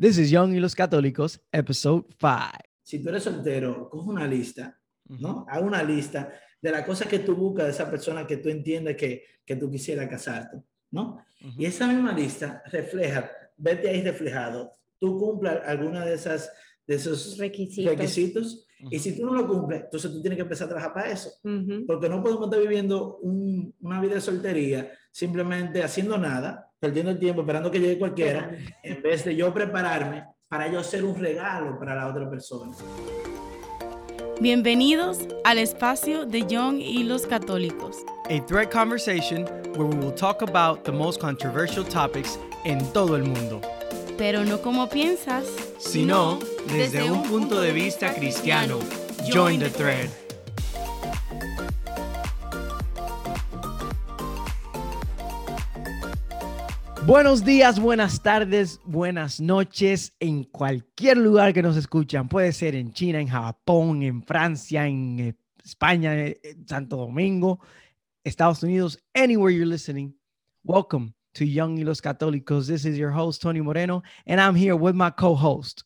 This is Young y los Católicos, episode 5. Si tú eres soltero, coge una lista, ¿no? Haz una lista de las cosas que tú buscas de esa persona que tú entiendes que, que tú quisieras casarte, ¿no? Y esa misma lista refleja, vete ahí reflejado, tú cumplas alguna de esas de esos Requisitos. requisitos. Y si tú no lo cumples, entonces tú tienes que empezar a trabajar para eso. Porque no podemos estar viviendo un- una vida de soltería simplemente haciendo nada, perdiendo el tiempo, esperando que llegue cualquiera, en vez de yo prepararme para yo hacer un regalo para la otra persona. Bienvenidos al espacio de Young y los Católicos. A thread conversation where we will talk about the most controversial topics en todo el mundo, Pero no como piensas, sino desde un punto de vista cristiano. Join the thread. Buenos días, buenas tardes, buenas noches en cualquier lugar que nos escuchan. Puede ser en China, en Japón, en Francia, en eh, España, eh, en Santo Domingo, Estados Unidos, anywhere you're listening. Welcome to Young y los Católicos. This is your host, Tony Moreno, and I'm here with my co host,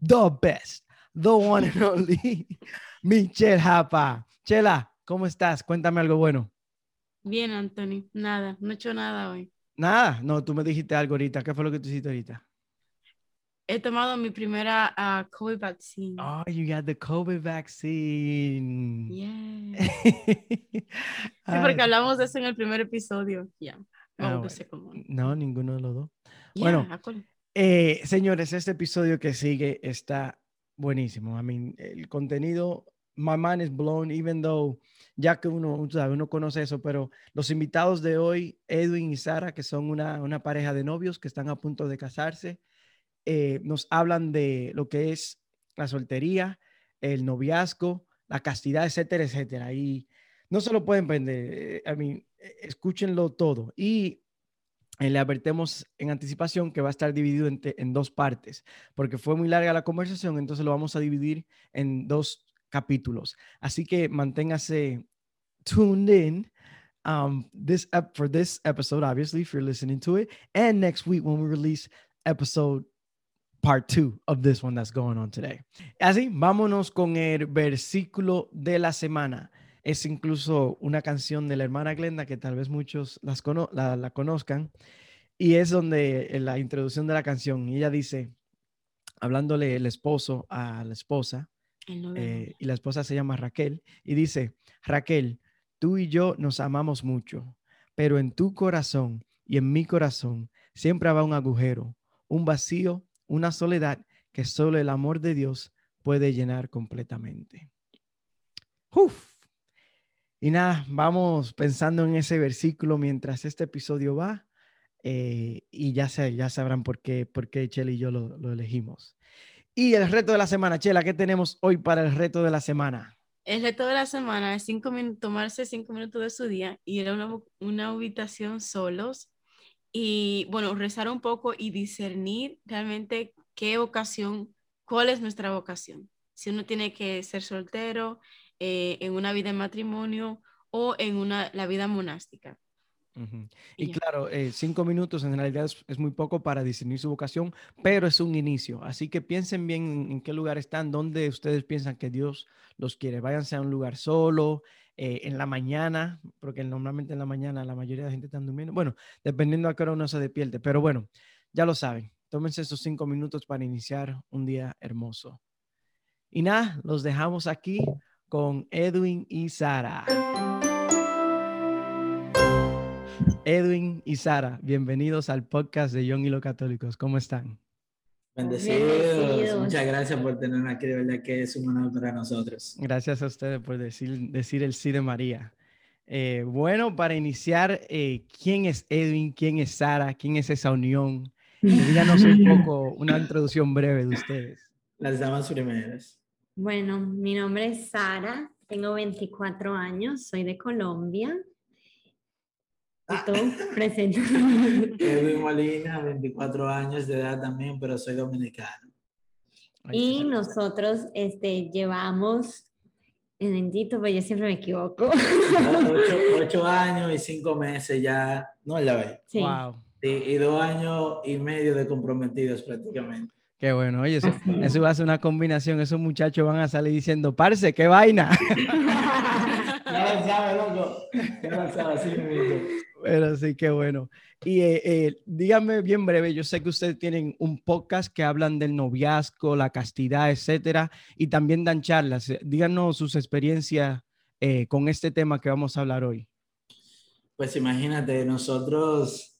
the best, the one and only, Michelle Japa. Chela, ¿cómo estás? Cuéntame algo bueno. bien, Anthony. Nada, no he hecho nada hoy. Nada, no, tú me dijiste algo ahorita. ¿Qué fue lo que tú hiciste ahorita? He tomado mi primera ah, COVID vaccine. Oh, you got the COVID vaccine. Yeah. Sí, porque hablamos de eso en el primer episodio. Ya. Ah, Oh, no sé cómo. No, ninguno de los dos. Yeah, Bueno. acuerdo. Eh, señores, este episodio que sigue está buenísimo. I mean, el contenido, my mind is blown, even though ya que uno, tú sabes, uno conoce eso, pero los invitados de hoy, Edwin y Sara, que son una, una pareja de novios que están a punto de casarse, eh, nos hablan de lo que es la soltería, el noviazgo, la castidad, etcétera, etcétera. Y no se lo pueden perder. eh, I mean, eh, escúchenlo todo. Y eh, le advertemos en anticipación que va a estar dividido en, te- en dos partes, porque fue muy larga la conversación, entonces lo vamos a dividir en dos capítulos. Así que manténgase tuned in um, this ep- for this episode, obviously, if you're listening to it, and next week when we release episode part two of this one that's going on today. Así, vámonos con el versículo de la semana. Es incluso una canción de la hermana Glenda que tal vez muchos las cono- la, la conozcan. Y es donde en la introducción de la canción, ella dice, hablándole el esposo a la esposa. Eh, y la esposa se llama Raquel, y dice, Raquel, tú y yo nos amamos mucho, pero en tu corazón y en mi corazón siempre habrá un agujero, un vacío, una soledad que solo el amor de Dios puede llenar completamente. Uf. Y nada, vamos pensando en ese versículo mientras este episodio va. eh, y ya, sé, ya sabrán por qué, por qué y yo lo, lo elegimos. Y el reto de la semana, Chela, ¿qué tenemos hoy para el reto de la semana? El reto de la semana es cinco tomarse cinco minutos de su día, ir a una, una habitación solos y, bueno, rezar un poco y discernir realmente qué vocación, cuál es nuestra vocación. Si uno tiene que ser soltero, eh, en una vida en matrimonio o en una, la vida monástica. Y claro, eh, cinco minutos en realidad es, es muy poco para discernir su vocación, pero es un inicio. Así que piensen bien en, en qué lugar están, dónde ustedes piensan que Dios los quiere. Váyanse a un lugar solo, eh, en la mañana, porque normalmente en la mañana la mayoría de la gente está durmiendo. Bueno, dependiendo a qué hora uno se despierte, pero bueno, ya lo saben. Tómense esos cinco minutos para iniciar un día hermoso. Y nada, los dejamos aquí con Edwin y Sara. Edwin y Sara, bienvenidos al podcast de Young y los Católicos. ¿Cómo están? Bendecidos. Bendecidos. Muchas gracias por tenernos aquí, de verdad que es un honor para nosotros. Gracias a ustedes por decir, decir el sí de María. Eh, bueno, para iniciar, eh, ¿quién es Edwin? ¿Quién es Sara? ¿Quién es esa unión? Díganos un poco, una introducción breve de ustedes. Las damas primeras. Bueno, mi nombre es Sara, tengo 24 años, soy de Colombia. ¿Y tú? Presenta. Edwin Molina, 24 años de edad también, pero soy dominicano. Y nosotros este, llevamos, bendito, pero yo siempre me equivoco. Ocho, ocho años y cinco meses ya. No, la ve. Sí, Wow. y dos años y medio de comprometidos prácticamente. Qué bueno, oye, eso, eso, va a ser una combinación. Esos muchachos van a salir diciendo, parce, qué vaina. ya lo sabe, loco. Ya lo sabe, así Pero sí, qué bueno. Y eh, eh, dígame bien breve, yo sé que ustedes tienen un podcast que hablan del noviazgo, la castidad, etcétera, y también dan charlas. Díganos sus experiencias eh, con este tema que vamos a hablar hoy. Pues imagínate, nosotros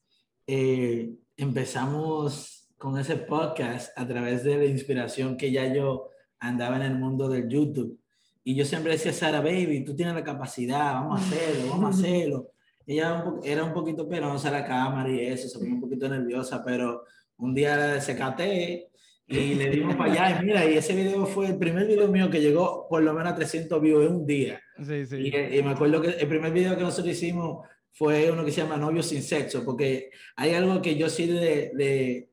empezamos con ese podcast a través de la inspiración que ya yo andaba en el mundo del YouTube. Y yo siempre decía, Sara, baby, tú tienes la capacidad, vamos a hacerlo, vamos a hacerlo. Ella era un poquito penosa la cámara y eso, se ponía un poquito nerviosa, pero un día se caté y le dimos para allá. Y mira, y ese video fue el primer video mío que llegó por lo menos a 300 views en un día. Sí, sí. Y, me acuerdo que el primer video que nosotros hicimos fue uno que se llama Novio sin sexo, porque hay algo que yo sí de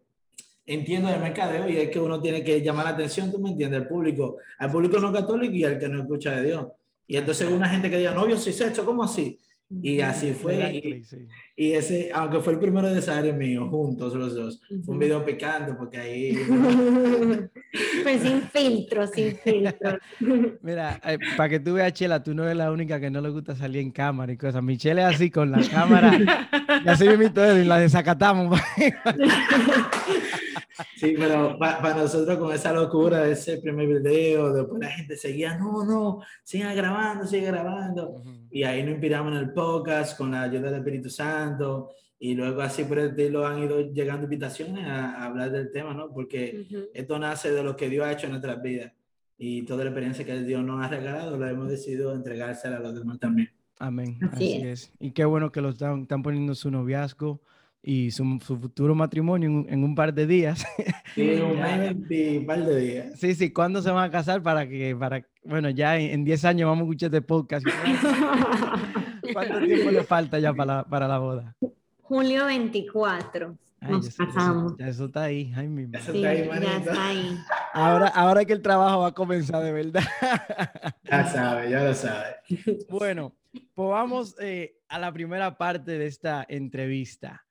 entiendo el mercadeo y es que uno tiene que llamar la atención, tú me entiendes, el público, al público no católico y al que no escucha de Dios. Y entonces una gente que diga, novio, sí, sexo, ¿cómo así? Y así fue. Y, ese, aunque fue el primero de esa área mío, juntos los dos, fue un video picante porque ahí. pues sin filtro, sin filtro. Mira, eh, para que tú veas, Chela, tú no eres la única que no le gusta salir en cámara y cosas. Michelle es así con la cámara. y así mismo y la desacatamos. Sí, pero para nosotros con esa locura de ese primer video, después la gente seguía, no, no, siga grabando, siga grabando. Y ahí nos inspiramos en el podcast con la ayuda del Espíritu Santo. Y luego así por el estilo han ido llegando invitaciones a, hablar del tema, ¿no? Porque esto nace de lo que Dios ha hecho en nuestras vidas. Y toda la experiencia que Dios nos ha regalado, lo hemos decidido entregársela a los demás también. Amén. Así, es. Y qué bueno que los están, están poniendo su noviazgo y su, futuro matrimonio en, un par de días. Sí, un par de días. Sí, sí, ¿cuándo se van a casar? Para que, para, bueno, ya en 10 años vamos a escuchar este podcast. ¿Cuánto tiempo le falta ya para la, para la boda? Julio 24. Nos casamos. ya eso está ahí. Ay, mi sí, ya está ahí. Ahora, ahora que el trabajo va a comenzar de verdad. Ya sabe, ya lo sabe. Bueno, pues vamos eh, a la primera parte de esta entrevista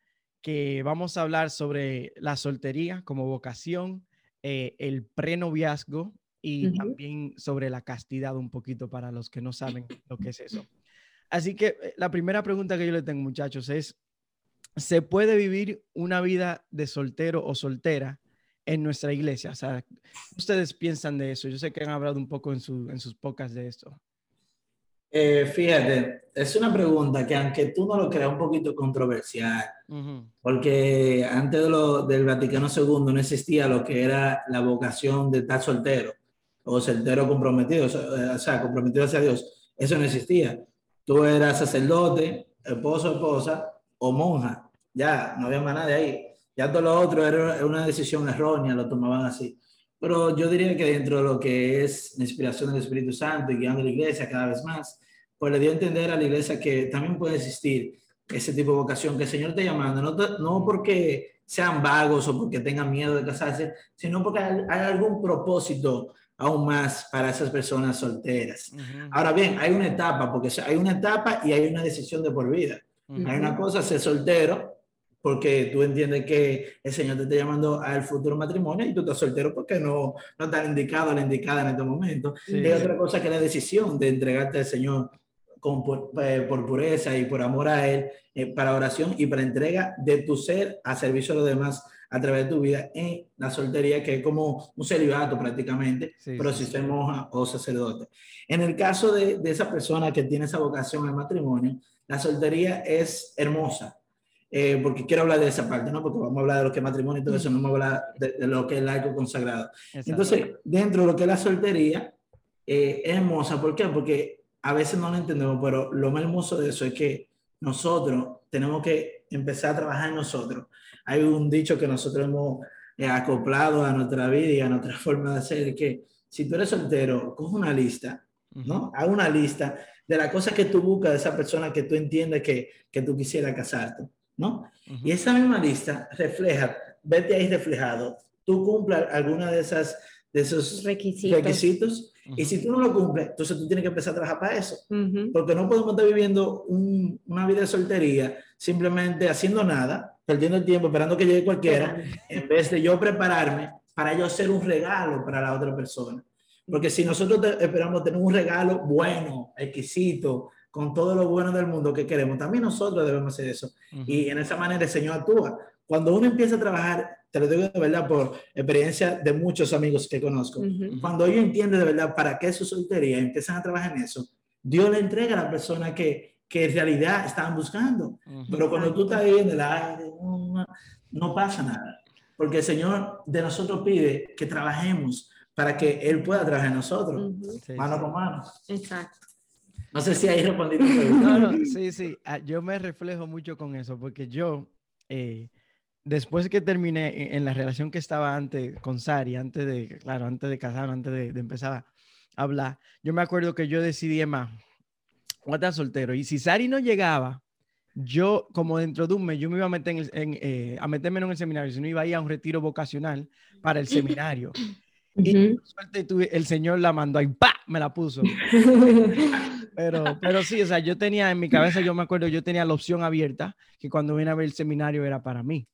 que vamos a hablar sobre la soltería como vocación, eh, el prenoviazgo y también sobre la castidad un poquito para los que no saben lo que es eso. Así que eh, la primera pregunta que yo le tengo, muchachos, es, ¿se puede vivir una vida de soltero o soltera en nuestra iglesia? O sea, ¿ustedes piensan de eso? Yo sé que han hablado un poco en, en sus podcasts de esto. Eh, fíjate, es una pregunta que aunque tú no lo creas un poquito controversial, porque antes de lo, del Vaticano II no existía lo que era la vocación de estar soltero o soltero comprometido, o sea, comprometido hacia Dios. Eso no existía. Tú eras sacerdote, esposo, esposa o monja. Ya, no había más nada de ahí. Ya todo lo otro era una decisión errónea, lo tomaban así. Pero yo diría que dentro de lo que es la inspiración del Espíritu Santo y guiando la iglesia cada vez más, pues le dio a entender a la iglesia que también puede existir ese tipo de vocación, que el Señor te llamando, no, no porque sean vagos o porque tengan miedo de casarse, sino porque hay, algún propósito aún más para esas personas solteras. Ahora bien, hay una etapa, porque hay una etapa y hay una decisión de por vida. Hay una cosa, ser soltero, porque tú entiendes que el Señor te está llamando al futuro matrimonio y tú estás soltero porque no, no estás indicado la indicada en este momento. hay otra cosa que la decisión de entregarte al Señor eh, por, pureza y por amor a Él, eh, para oración y para entrega de tu ser a servicio de los demás a través de tu vida en la soltería, que es como un celibato prácticamente, pero si se moja o sacerdote. En el caso de, de, esa persona que tiene esa vocación al matrimonio, la soltería es hermosa. Eh, porque quiero hablar de esa parte, ¿no? Porque vamos a hablar de lo que es matrimonio y todo eso, no vamos a hablar de, lo que es laico consagrado. Entonces, dentro de lo que es la soltería, es hermosa. ¿Por qué? Porque a veces no lo entendemos, pero lo más hermoso de eso es que nosotros tenemos que empezar a trabajar en nosotros. Hay un dicho que nosotros hemos eh, acoplado a nuestra vida y a nuestra forma de ser, que si tú eres soltero, coge una lista, ¿no? Haz una lista de las cosas que tú buscas de esa persona que tú entiendes que, que tú quisieras casarte, ¿no? Y esa misma lista refleja, vete ahí reflejado, tú cumplas alguna de esas de esos requisitos y si tú no lo cumples, entonces tú tienes que empezar a trabajar para eso. Porque no podemos estar viviendo una vida de soltería simplemente haciendo nada perdiendo el tiempo, esperando que llegue cualquiera, en vez de yo prepararme para yo hacer un regalo para la otra persona. Porque si nosotros esperamos tener un regalo bueno, exquisito, con todo lo bueno del mundo que queremos, también nosotros debemos hacer eso. Y en esa manera el Señor actúa. Cuando uno empieza a trabajar, te lo digo de verdad por experiencia de muchos amigos que conozco, cuando ellos entienden de verdad para qué es su soltería, empiezan a trabajar en eso, Dios le entrega a la persona que, que en realidad estaban buscando. Pero cuando tú estás ahí en el aire, no, no pasa nada. Porque el Señor de nosotros pide que trabajemos para que Él pueda trabajar en nosotros, mano con mano. Exacto. No sé si ahí respondí No, no, sí, sí. Ah, yo me reflejo mucho con eso, porque yo, eh, después que terminé en la relación que estaba antes con Sari, antes de, claro, antes de casar, antes de, empezar a hablar, yo me acuerdo que yo decidí, más, voy a estar soltero. Y si Sari no llegaba, yo, como dentro de un mes, yo me iba a, meter en, eh, a meterme en el seminario, si no iba a ir a un retiro vocacional para el seminario. Y suerte, el Señor la mandó y ¡pa! Me la puso. Pero, pero sí, o sea, yo tenía en mi cabeza, yo me acuerdo, yo tenía la opción abierta, que cuando vine a ver el seminario era para mí.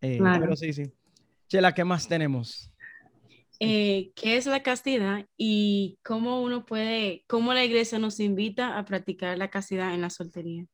Eh, pero sí, sí. Chela, ¿qué más tenemos? Eh, ¿Qué es la castidad y cómo uno puede, cómo la iglesia nos invita a practicar la castidad en la soltería?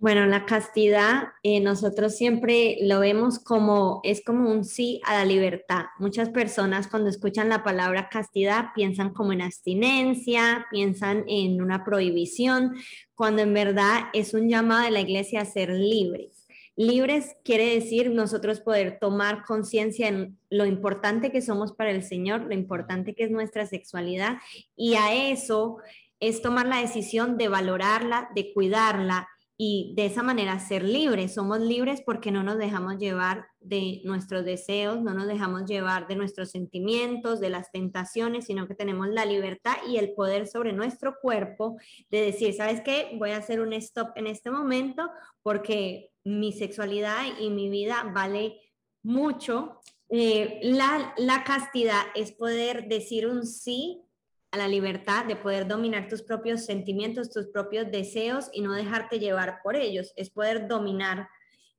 Bueno, la castidad, eh, nosotros siempre lo vemos como, es como un sí a la libertad. Muchas personas cuando escuchan la palabra castidad piensan como en abstinencia, piensan en una prohibición, cuando en verdad es un llamado de la iglesia a ser libres. Libres quiere decir nosotros poder tomar conciencia en lo importante que somos para el Señor, lo importante que es nuestra sexualidad y a eso es tomar la decisión de valorarla, de cuidarla y de esa manera ser libres. Somos libres porque no nos dejamos llevar de nuestros deseos, no nos dejamos llevar de nuestros sentimientos, de las tentaciones, sino que tenemos la libertad y el poder sobre nuestro cuerpo de decir, ¿sabes qué? Voy a hacer un stop en este momento porque mi sexualidad y mi vida vale mucho. Eh, la, la castidad es poder decir un sí a la libertad de poder dominar tus propios sentimientos, tus propios deseos y no dejarte llevar por ellos. Es poder dominar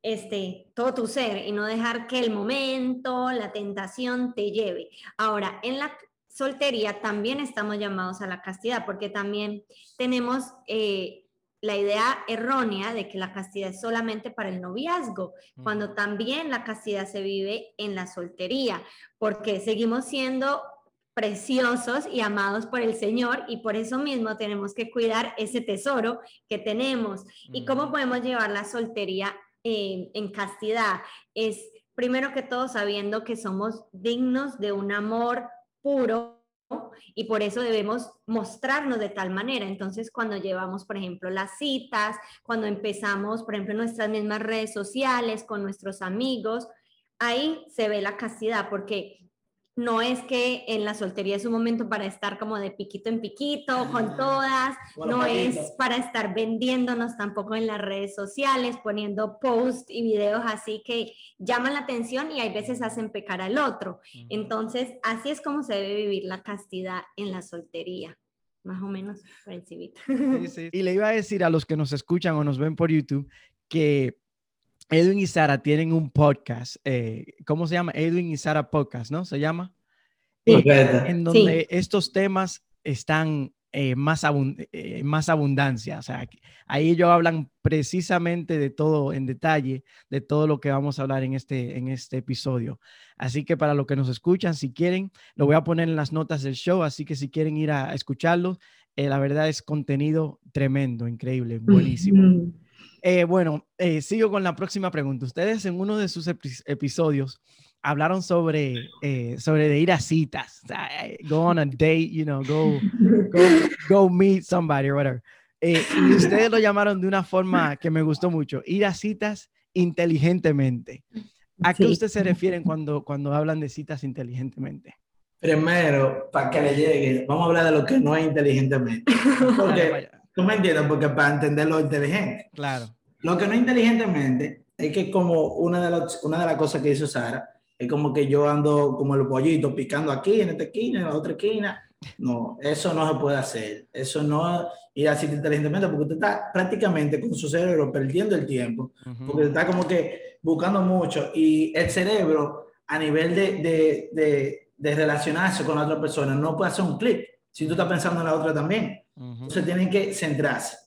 este, todo tu ser y no dejar que el momento, la tentación te lleve. Ahora, en la soltería también estamos llamados a la castidad porque también tenemos eh, la idea errónea de que la castidad es solamente para el noviazgo, cuando también la castidad se vive en la soltería, porque seguimos siendo preciosos y amados por el Señor y por eso mismo tenemos que cuidar ese tesoro que tenemos. ¿Y cómo podemos llevar la soltería eh, en castidad? Es primero que todo sabiendo que somos dignos de un amor puro y por eso debemos mostrarnos de tal manera. Entonces, cuando llevamos, por ejemplo, las citas, cuando empezamos, por ejemplo, nuestras mismas redes sociales con nuestros amigos, ahí se ve la castidad, porque no es que en la soltería es un momento para estar como de piquito en piquito con ah, todas, no es para estar vendiéndonos tampoco en las redes sociales, poniendo posts y videos así que llaman la atención y hay veces hacen pecar al otro. Entonces, así es como se debe vivir la castidad en la soltería. Más o menos por Y le iba a decir a los que nos escuchan o nos ven por YouTube que Edwin y Sara tienen un podcast, eh, ¿cómo se llama? Edwin y Sara Podcast, ¿no? Se llama. Eh, en donde estos temas están eh, más, más abundancia. O sea, ahí ellos hablan precisamente de todo en detalle, de todo lo que vamos a hablar en este, en este episodio. Así que para los que nos escuchan, si quieren, lo voy a poner en las notas del show, así que si quieren ir a, escucharlo, la verdad es contenido tremendo, increíble, buenísimo. Eh, bueno, eh, sigo con la próxima pregunta. Ustedes en uno de sus episodios hablaron sobre, eh, sobre de ir a citas, go on a date, you know, go, go, meet somebody or whatever. y ustedes lo llamaron de una forma que me gustó mucho, ir a citas inteligentemente. ¿A qué ustedes se refieren cuando, cuando hablan de citas inteligentemente? Primero, para que le llegue, vamos a hablar de lo que no es inteligentemente. Porque Tú me entiendes, porque para entender lo inteligente. Claro. Lo que no inteligentemente es que como una de, las, una de las cosas que hizo Sara, es como que yo ando como el pollito picando aquí, en esta esquina, en la otra esquina, no, eso no se puede hacer. Eso no ir así inteligentemente porque usted está prácticamente con su cerebro perdiendo el tiempo, porque está como que buscando mucho y el cerebro a nivel de, de, de, de relacionarse con la otra persona no puede hacer un clic si tú estás pensando en la otra también. Entonces tienen que centrarse.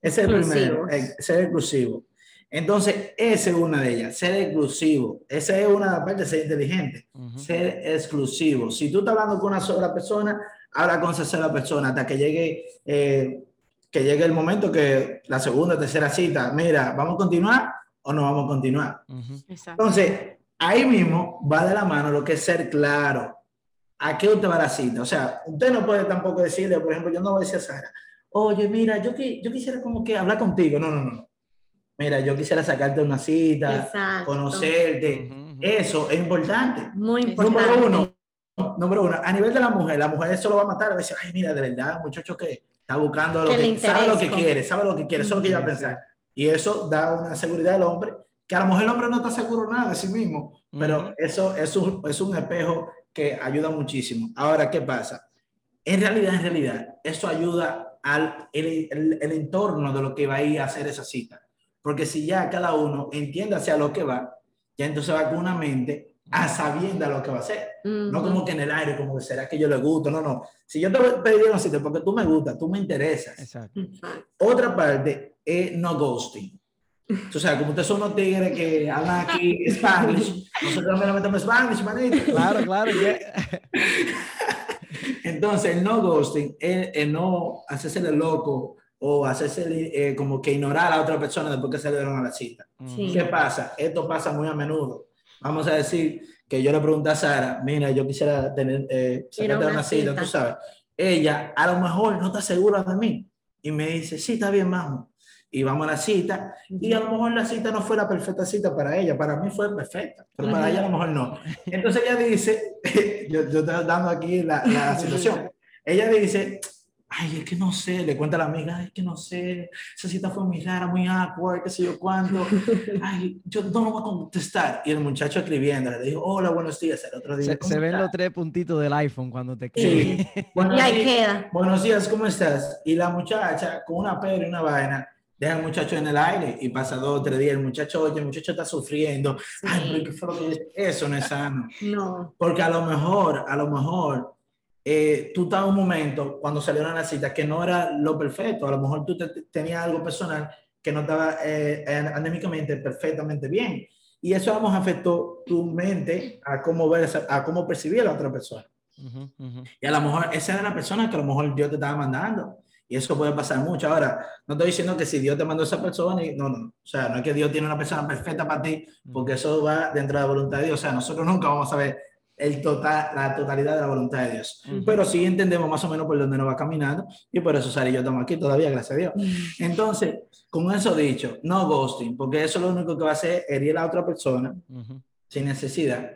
Ese es el primero, eh, ser exclusivo. Entonces, esa es una de ellas, ser exclusivo. Esa es una parte de ser inteligente, ser exclusivo. Si tú estás hablando con una sola persona, habla con esa sola persona hasta que llegue, eh, que llegue el momento que la segunda, tercera cita, mira, ¿vamos a continuar o no vamos a continuar? Entonces, ahí mismo va de la mano lo que es ser claro. ¿A qué usted va a la cita? O sea, usted no puede tampoco decirle, por ejemplo, yo no voy a decir a Sara, oye, mira, yo, yo quisiera como que hablar contigo. No, no, no mira, yo quisiera sacarte una cita, conocerte. Eso es importante. Muy importante. Número uno, número uno, a nivel de la mujer, la mujer eso lo va a matar. A veces, ay, mira, de verdad, muchacho que está buscando lo que, sabe lo que quiere, sabe lo que quiere, eso es lo que ella va a pensar. Y eso da una seguridad al hombre, que a lo mejor el hombre no está seguro nada de sí mismo, pero eso es un, es un espejo que ayuda muchísimo. Ahora, ¿qué pasa? En realidad, en realidad, eso ayuda al el, el, el entorno de lo que va a ir a hacer esa cita porque si ya cada uno entiende hacia lo que va, ya entonces va con una mente a sabiendo lo que va a hacer. No como que en el aire, como que será que yo le gusto. No, no. Si yo te pedí una cita porque tú me gustas, tú me interesas. Exacto. Otra parte es no ghosting. O sea, como ustedes son unos tigres que hablan aquí Spanish, nosotros también metemos Spanish, manito. Claro, claro. Entonces, el no ghosting es el no hacerse el loco o hacerse eh, como que ignorar a otra persona después que se le dieron a la cita. ¿Qué pasa? Esto pasa muy a menudo. Vamos a decir que yo le pregunté a Sara, mira, yo quisiera tener, eh, una, cita, tú sabes. Ella a lo mejor no está segura de mí y me dice, sí, está bien, vamos. Y vamos a la cita y a lo mejor la cita no fue la perfecta cita para ella, para mí fue perfecta, pero para ella a lo mejor no. Entonces ella dice, yo, yo estoy dando aquí la, la situación, ella dice, ay, es que no sé, le cuenta a la amiga, ay, es que no sé, esa cita fue muy rara, muy awkward, qué sé yo cuándo, ay, yo no lo voy a contestar. Y el muchacho escribiendo, le dijo, hola, buenos días, el otro día. Se, ven los tres puntitos del iPhone cuando te Sí. y ahí queda. Buenos días, ¿cómo estás? Y la muchacha, con una pedra y una vaina, deja al muchacho en el aire y pasa dos o tres días, el muchacho, oye, el muchacho está sufriendo, ay, pero ¿qué fue lo que Eso no es sano. No. Porque a lo mejor, a lo mejor, eh, tú estabas en un momento cuando salieron las citas que no era lo perfecto, a lo mejor tú tenías algo personal que no estaba eh, anémicamente perfectamente bien. Y eso vamos afectó tu mente a cómo ver, a cómo percibir a la otra persona. Y a lo mejor esa era la persona que a lo mejor Dios te estaba mandando. Y eso puede pasar mucho. Ahora, no estoy diciendo que si Dios te mandó a esa persona, y, no, no. O sea, no es que Dios tiene una persona perfecta para ti, porque eso va dentro de la voluntad de Dios. O sea, nosotros nunca vamos a ver el total, la totalidad de la voluntad de Dios. Pero sí entendemos más o menos por dónde nos va caminando y por eso Sara y yo estamos aquí todavía, gracias a Dios. Entonces, con eso dicho, no ghosting, porque eso lo único que va a hacer es herir a la otra persona sin necesidad.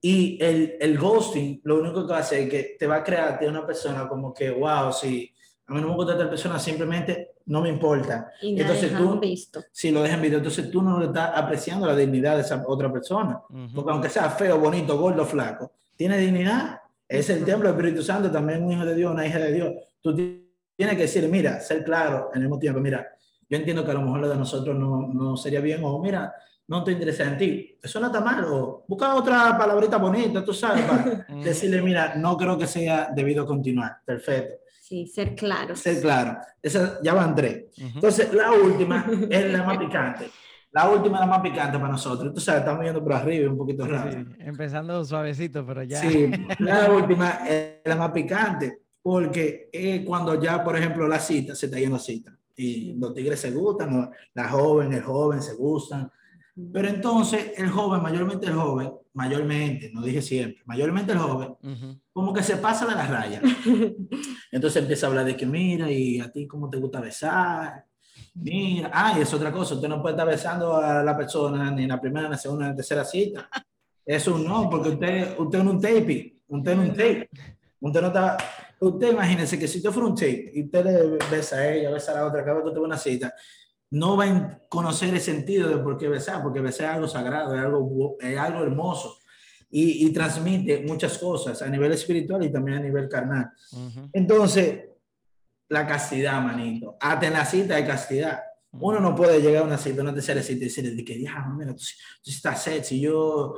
Y el, el, ghosting lo único que va a hacer es que te va a crear de una persona como que, wow, sí, a mí no me gusta esta persona, simplemente no me importa. Y entonces tú, visto. si lo dejan visto, entonces tú no le estás apreciando la dignidad de esa otra persona. Porque aunque sea feo, bonito, gordo, flaco, tiene dignidad. Es el templo del Espíritu Santo, también un hijo de Dios, una hija de Dios. Tú tienes que decir, mira, ser claro en el mismo tiempo, mira, yo entiendo que a lo mejor lo de nosotros no, no sería bien, o mira, no te interesa en ti. Eso no está mal, o busca otra palabrita bonita, tú sabes, para decirle, mira, no creo que sea debido continuar. Perfecto Sí, ser claro. Ser claro. Esa, ya van tres. Entonces, la última es la más picante. La última es la más picante para nosotros. Tú sabes, estamos viendo por arriba, un poquito raro. empezando suavecito, pero ya. Sí, la última es la más picante, porque es cuando ya, por ejemplo, la cita se está yendo a cita. Y los tigres se gustan, la joven, el joven se gustan. Pero entonces el joven, mayormente el joven, mayormente, no dije siempre, mayormente el joven, como que se pasa de las rayas. Entonces empieza a hablar de que mira, y a ti cómo te gusta besar. Mira, ah, y es otra cosa, usted no puede estar besando a la persona ni en la primera, ni en la segunda, ni en la tercera cita. Eso no, porque usted, usted es un tape, usted es un tape. Usted no está, usted imagínese que si usted fuera un tape y usted le besa a ella, besa a la otra, cada vez que tuvo una cita, no va a conocer el sentido de por qué besar, porque besar es algo sagrado, es algo, es algo hermoso. y, transmite muchas cosas a nivel espiritual y también a nivel carnal. Entonces, la castidad, manito. Hasta en la cita de castidad. Uno no puede llegar a una cita, una tercera cita y decirle, que, mira, tú, tú estás sexy, yo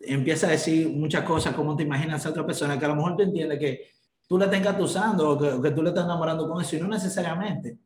empieza a decir muchas cosas como te imaginas a otra persona que a lo mejor te entiende que tú la estás engatusando o que, tú le estás enamorando con eso y no necesariamente.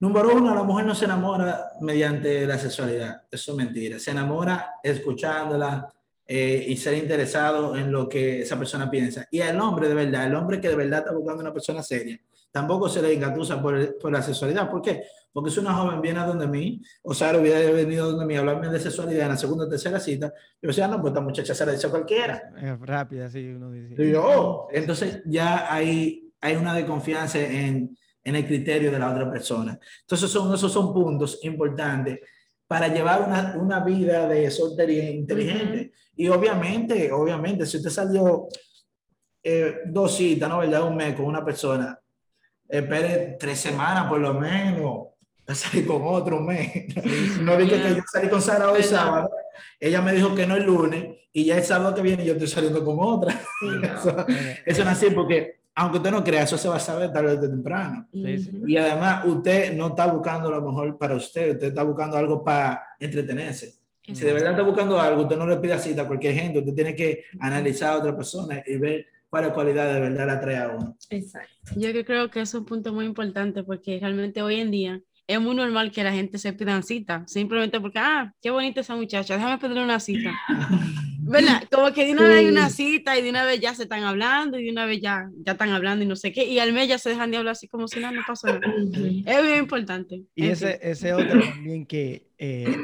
Número uno, la mujer no se enamora mediante la sexualidad, eso es mentira. Se enamora escuchándola eh, y ser interesado en lo que esa persona piensa. Y el hombre de verdad, el hombre que de verdad está buscando una persona seria, tampoco se le engatusa por, por la sexualidad. ¿Por qué? Porque si una joven viene a donde mí, o sea, hubiera venido donde mí a hablarme de sexualidad en la segunda o tercera cita, yo decía, no, pues esta muchacha se la dice a cualquiera. Es rápida, sí, uno dice. Y yo, oh, entonces ya hay, hay una desconfianza en, en el criterio de la otra persona. Entonces, son, esos son puntos importantes para llevar una, una vida de soltería inteligente. Y obviamente, obviamente, si usted salió eh, dos citas, ¿no? ¿Verdad? Un mes con una persona, espere tres semanas por lo menos a salir con otro mes. No dije que yo salí con Sara hoy sábado. Ella me dijo que no el lunes y ya el sábado que viene yo estoy saliendo con otra. eso, no es así porque, aunque usted no crea, eso se va a saber tarde o temprano. Y además, usted no está buscando lo mejor para usted, usted está buscando algo para entretenerse. Si de verdad está buscando algo, usted no le pide cita a cualquier gente, usted tiene que analizar a otra persona y ver cuál cualidad de verdad la trae a uno. Exacto. Yo creo que es un punto muy importante porque realmente hoy en día es muy normal que la gente se pida cita, simplemente porque, ah, qué bonita esa muchacha, déjame pedirle una cita. ¿Verdad? Como que de una vez hay una cita y de una vez ya se están hablando y de una vez ya, ya están hablando y no sé qué, y al mes ya se dejan de hablar así como si nada no pasó nada. Es muy importante. Y ese, ese otro también que eh,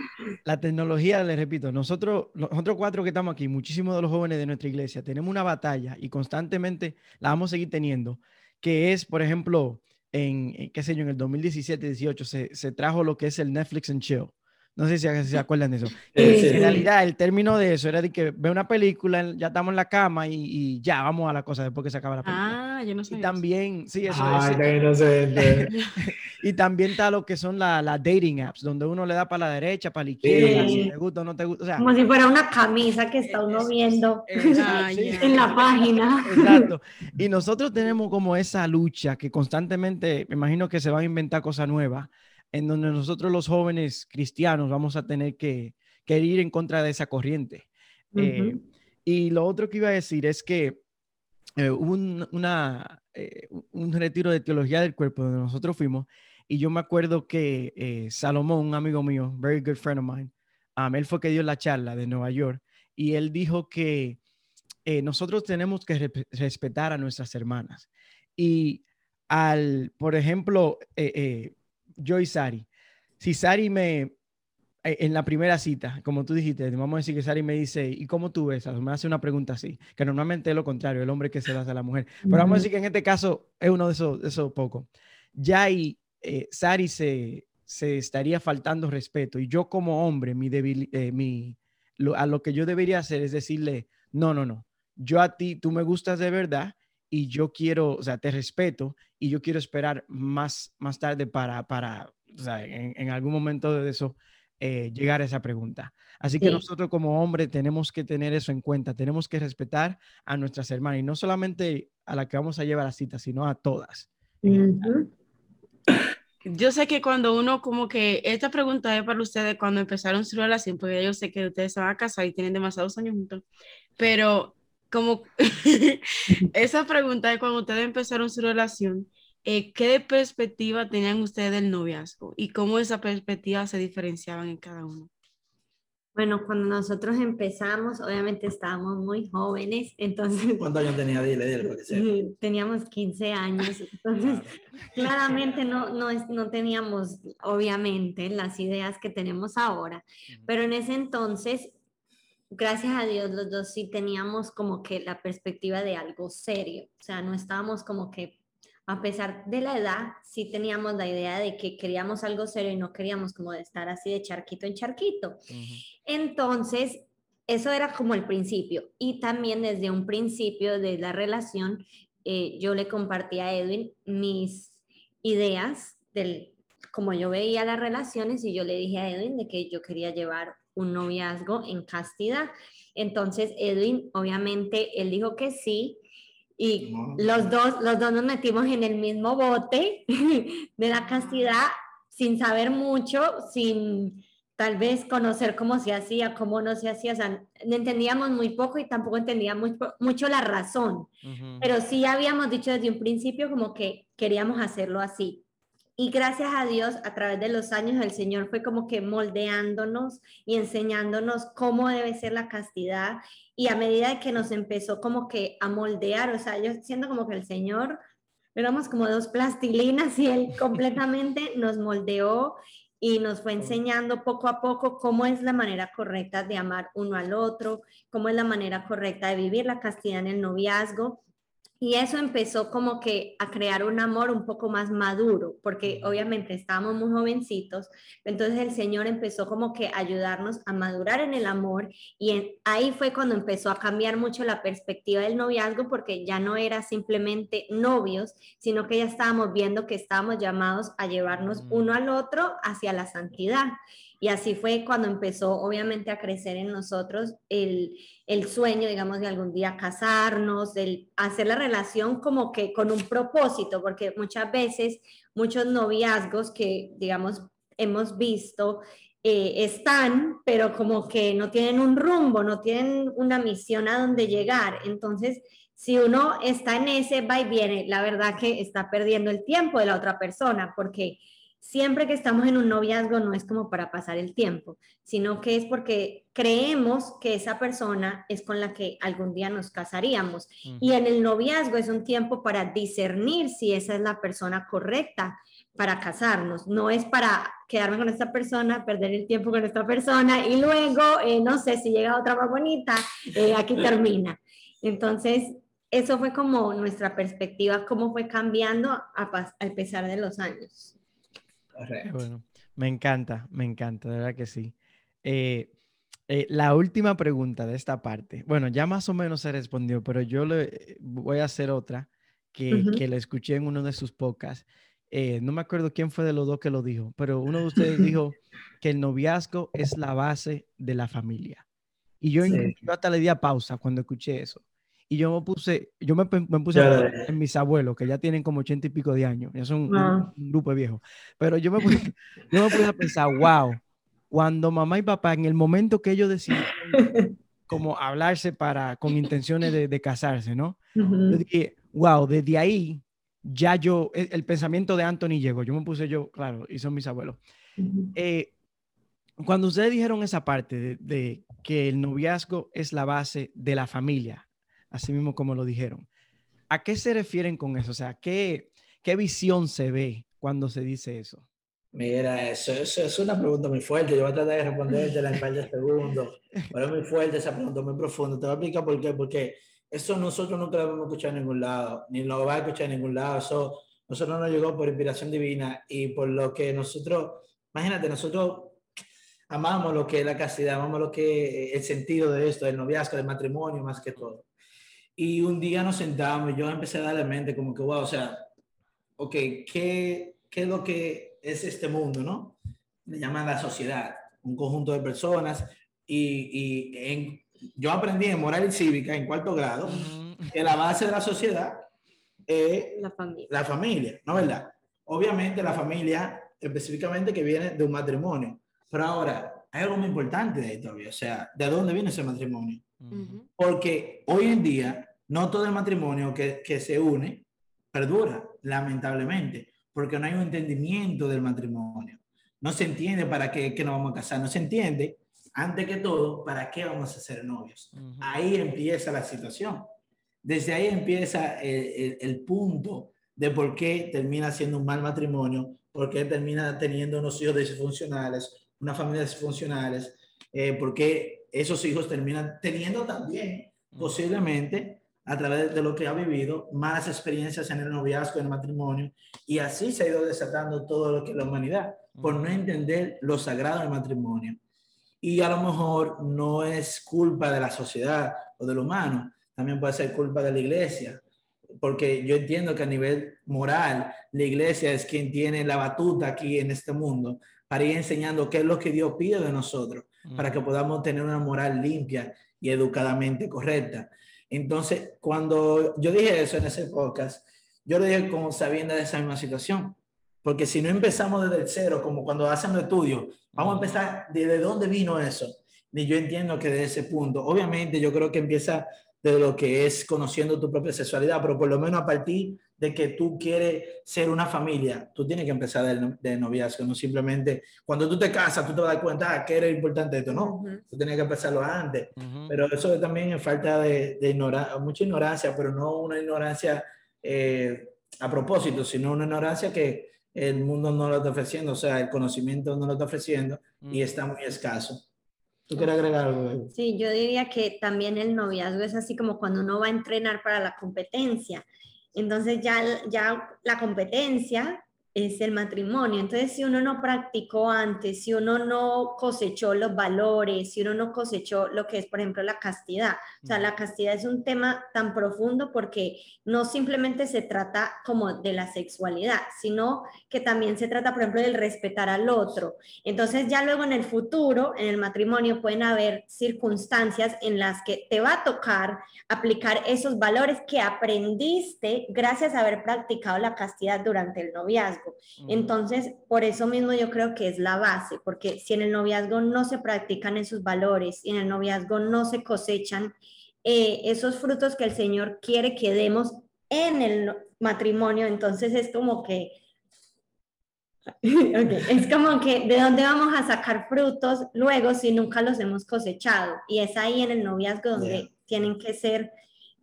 la tecnología, les repito, nosotros, nosotros cuatro que estamos aquí, muchísimos de los jóvenes de nuestra iglesia, tenemos una batalla y constantemente la vamos a seguir teniendo, que es, por ejemplo, en, qué sé yo, en el 2017-18 se, se, trajo lo que es el Netflix and Chill. No sé si, se acuerdan de eso. En realidad, el término de eso era de que ve una película, ya estamos en la cama y, y ya vamos a la cosa después que se acaba la película. Ah, yo no sé. Y también, sí, eso Ay, no sé. y también está lo que son las dating apps, donde uno le da para la derecha, para la izquierda, si te gusta o no te gusta. O sea, Como si fuera una camisa que está uno viendo en la página. Exacto. Y nosotros tenemos como esa lucha que constantemente, me imagino que se van a inventar cosas nuevas en donde nosotros los jóvenes cristianos vamos a tener que, ir en contra de esa corriente. Eh, y lo otro que iba a decir es que eh, un, una, eh, un retiro de teología del cuerpo donde nosotros fuimos y yo me acuerdo que Salomón, un amigo mío, very good friend of mine, um, él fue que dio la charla de Nueva York y él dijo que nosotros tenemos que respetar a nuestras hermanas. Y al, por ejemplo, yo y Sari, si Sari me, eh, en la primera cita, como tú dijiste, vamos a decir que Sari me dice, ¿y cómo tú ves? Me hace una pregunta así, que normalmente es lo contrario, el hombre que se hace a la mujer. Pero vamos a decir que en este caso es uno de esos, de esos pocos. Ya y eh, Sari se, se estaría faltando respeto y yo como hombre, mi, eh, mi a lo que yo debería hacer es decirle, no, no, no, yo a ti, tú me gustas de verdad y yo quiero, o sea, te respeto y yo quiero esperar más, más tarde para, para o sea, en, algún momento de eso eh, llegar a esa pregunta. Así que nosotros como hombres tenemos que tener eso en cuenta, tenemos que respetar a nuestras hermanas y no solamente a la que vamos a llevar a cita, sino a todas. Yo sé que cuando uno como que, esta pregunta es para ustedes cuando empezaron su relación, porque yo sé que ustedes se van a casar y tienen demasiados años juntos, pero como esa pregunta de cuando ustedes empezaron su relación, eh, ¿qué perspectiva tenían ustedes del noviazgo y cómo esa perspectiva se diferenciaban en cada uno? Bueno, cuando nosotros empezamos, obviamente estábamos muy jóvenes, entonces... ¿Cuántos años tenía? Dile, dile, Teníamos 15 años, entonces claramente no, no, no teníamos, obviamente, las ideas que tenemos ahora, pero en ese entonces gracias a Dios los dos sí teníamos como que la perspectiva de algo serio, o sea, no estábamos como que, a pesar de la edad, sí teníamos la idea de que queríamos algo serio y no queríamos como de estar así de charquito en charquito. Entonces, eso era como el principio. Y también desde un principio de la relación, eh, yo le compartí a Edwin mis ideas del como yo veía las relaciones y yo le dije a Edwin de que yo quería llevar un noviazgo en castidad. Entonces Edwin, obviamente, él dijo que sí. Y los dos, los dos nos metimos en el mismo bote de la castidad sin saber mucho, sin tal vez conocer cómo se hacía, cómo no se hacía, o sea, entendíamos muy poco y tampoco entendíamos mucho la razón, pero sí habíamos dicho desde un principio como que queríamos hacerlo así. Y gracias a Dios, a través de los años, el Señor fue como que moldeándonos y enseñándonos cómo debe ser la castidad. Y a medida que nos empezó como que a moldear, o sea, yo siento como que el Señor, éramos como dos plastilinas y Él completamente nos moldeó y nos fue enseñando poco a poco cómo es la manera correcta de amar uno al otro, cómo es la manera correcta de vivir la castidad en el noviazgo. Y eso empezó como que a crear un amor un poco más maduro, porque obviamente estábamos muy jovencitos, entonces el Señor empezó como que a ayudarnos a madurar en el amor y ahí fue cuando empezó a cambiar mucho la perspectiva del noviazgo, porque ya no era simplemente novios, sino que ya estábamos viendo que estábamos llamados a llevarnos uno al otro hacia la santidad. Y así fue cuando empezó obviamente a crecer en nosotros el, el sueño, digamos, de algún día casarnos, de hacer la relación como que con un propósito, porque muchas veces muchos noviazgos que, digamos, hemos visto eh, están, pero como que no tienen un rumbo, no tienen una misión a donde llegar. Entonces, si uno está en ese va y viene, la verdad que está perdiendo el tiempo de la otra persona, porque siempre que estamos en un noviazgo no es como para pasar el tiempo, sino que es porque creemos que esa persona es con la que algún día nos casaríamos. Y en el noviazgo es un tiempo para discernir si esa es la persona correcta para casarnos, no es para quedarme con esta persona, perder el tiempo con esta persona y luego, eh, no sé, si llega otra más bonita, eh, aquí termina. Entonces, eso fue como nuestra perspectiva, cómo fue cambiando a, a pesar de los años. Bueno, me encanta, me encanta, de verdad que sí. Eh, eh, la última pregunta de esta parte, bueno, ya más o menos se respondió, pero yo le eh, voy a hacer otra que, que le escuché en uno de sus podcasts. no me acuerdo quién fue de los dos que lo dijo, pero uno de ustedes dijo que el noviazgo es la base de la familia. Y yo, yo hasta le di a pausa cuando escuché eso. Y yo me puse, yo me, me puse en mis abuelos, que ya tienen como ochenta y pico de años, ya son un, ah. grupo de viejos. Pero yo me, puse, yo me puse a pensar, wow, cuando mamá y papá, en el momento que ellos decidieron como hablarse para, con intenciones de, de casarse, ¿no? Yo dije, wow, desde ahí ya yo, el, el, pensamiento de Anthony llegó. Yo me puse yo, claro, y son mis abuelos. eh, cuando ustedes dijeron esa parte de, de, que el noviazgo es la base de la familia, así mismo como lo dijeron. ¿A qué se refieren con eso? O sea, ¿qué, qué visión se ve cuando se dice eso? Mira, eso, eso, es una pregunta muy fuerte. Yo voy a tratar de responderte en par de segundos. Pero es muy fuerte esa pregunta, muy profunda. Te voy a explicar por qué. Porque eso nosotros nunca lo hemos escuchado en ningún lado, ni lo va a escuchar en ningún lado. Eso nosotros nos llegó por inspiración divina y por lo que nosotros, imagínate, nosotros amamos lo que es la castidad, amamos lo que el sentido de esto, del noviazgo, del matrimonio, más que todo. Y un día nos sentamos y yo empecé a darle mente como que, wow, o sea, ok, ¿qué, ¿qué es lo que es este mundo, no? Le llaman la sociedad, un conjunto de personas. Y, y en, yo aprendí en moral y cívica en cuarto grado que la base de la sociedad es la familia. la familia, ¿no verdad? Obviamente la familia específicamente que viene de un matrimonio. Pero ahora, hay algo muy importante de ahí todavía, o sea, ¿de dónde viene ese matrimonio? Porque hoy en día no todo el matrimonio que, que se une perdura, lamentablemente, porque no hay un entendimiento del matrimonio. No se entiende para qué, qué nos vamos a casar, no se entiende, antes que todo, para qué vamos a ser novios. Ahí empieza la situación. Desde ahí empieza el, el, punto de por qué termina siendo un mal matrimonio, por qué termina teniendo unos hijos disfuncionales, una familia disfuncionales, eh, por qué esos hijos terminan teniendo también, posiblemente, a través de lo que ha vivido, malas experiencias en el noviazgo, en el matrimonio, y así se ha ido desatando todo lo que es la humanidad, por no entender lo sagrado del matrimonio. Y a lo mejor no es culpa de la sociedad o del humano, también puede ser culpa de la iglesia, porque yo entiendo que a nivel moral, la iglesia es quien tiene la batuta aquí en este mundo para ir enseñando qué es lo que Dios pide de nosotros para que podamos tener una moral limpia y educadamente correcta. Entonces, cuando yo dije eso en ese podcast, yo lo dije como sabiendo de esa misma situación. Porque si no empezamos desde el cero, como cuando hacen los estudios, vamos a empezar desde dónde vino eso. Y yo entiendo que de ese punto, obviamente yo creo que empieza de lo que es conociendo tu propia sexualidad, pero por lo menos a partir de que tú quieres ser una familia, tú tienes que empezar de, de noviazgo, no simplemente cuando tú te casas, tú te das cuenta ah, que era importante esto, no, tú tienes que empezarlo antes, pero eso también es falta de, de ignorancia, mucha ignorancia, pero no una ignorancia eh, a propósito, sino una ignorancia que el mundo no lo está ofreciendo, o sea, el conocimiento no lo está ofreciendo y está muy escaso. ¿Tú quieres agregar algo? Sí, yo diría que también el noviazgo es así como cuando uno va a entrenar para la competencia. Entonces ya, ya la competencia es el matrimonio. Entonces, si uno no practicó antes, si uno no cosechó los valores, si uno no cosechó lo que es, por ejemplo, la castidad. O sea, la castidad es un tema tan profundo porque no simplemente se trata como de la sexualidad, sino que también se trata, por ejemplo, del respetar al otro. Entonces, ya luego en el futuro, en el matrimonio, pueden haber circunstancias en las que te va a tocar aplicar esos valores que aprendiste gracias a haber practicado la castidad durante el noviazgo. Entonces, por eso mismo yo creo que es la base, porque si en el noviazgo no se practican esos valores y en el noviazgo no se cosechan eh, esos frutos que el Señor quiere que demos en el matrimonio, entonces es como que... Es como que de dónde vamos a sacar frutos luego si nunca los hemos cosechado. Y es ahí en el noviazgo donde tienen que ser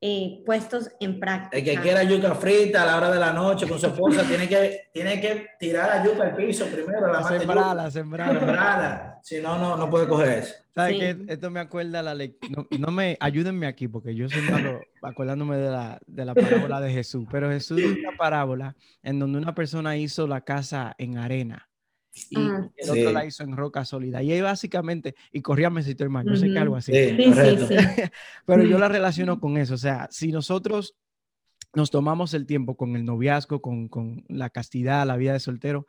eh, puestos en práctica. El que quiera yuca frita a la hora de la noche con su esposa tiene que, tiene que tirar la yuca al piso primero. La sembrala, sembrala. Si no, no, no puede coger eso. ¿Sabes qué? Esto me acuerda la ley. No, me, ayúdenme aquí porque yo soy malo acordándome de la, de la parábola de Jesús. Pero Jesús es una parábola en donde una persona hizo la casa en arena y el otro la hizo en roca sólida. Y ahí básicamente, y corríame si estoy mal, yo sé que algo así. Pero yo la relaciono con eso, o sea, si nosotros nos tomamos el tiempo con el noviazgo, con, con la castidad, la vida de soltero,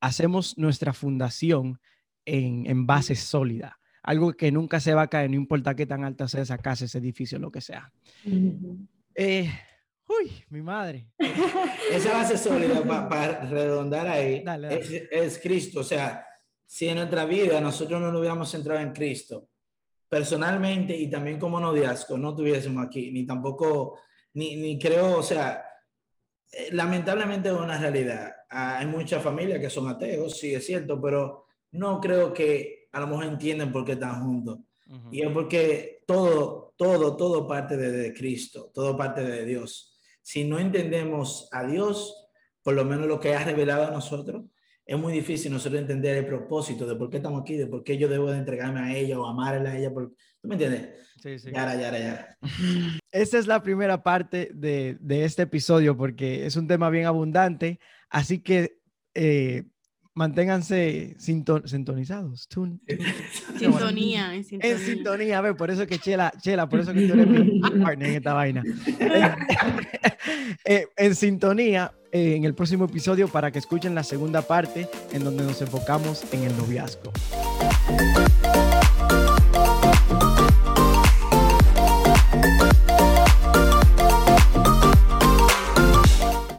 hacemos nuestra fundación en, en base sólida. Algo que nunca se va a caer, no importa qué tan alta sea esa casa, ese edificio, lo que sea. eh, Uy, mi madre. Esa base sólida para redondar ahí Es, Cristo. O sea, si en nuestra vida nosotros no nos hubiéramos centrado en Cristo, personalmente y también como noviazgo, no tuviésemos aquí, ni tampoco, ni, ni creo, o sea, eh, lamentablemente es una realidad. Hay muchas familias que son ateos, sí es cierto, pero no creo que a lo mejor entienden por qué están juntos. Y es porque todo, todo, todo parte de Cristo, todo parte de Dios si no entendemos a Dios, por lo menos lo que ha revelado a nosotros, es muy difícil nosotros entender el propósito de por qué estamos aquí, de por qué yo debo de entregarme a ella o amarla a ella. ¿Tú me entiendes? Sí, sí. Yara, yara, yara. Esta es la primera parte de, de, este episodio porque es un tema bien abundante, así que eh, manténganse sintonizados. sintonía, en sintonía. En sintonía, a ver, por eso que Chela, Chela, por eso que tú eres mi partner en esta vaina. Eh, en sintonía eh, en el próximo episodio para que escuchen la segunda parte en donde nos enfocamos en el noviazgo.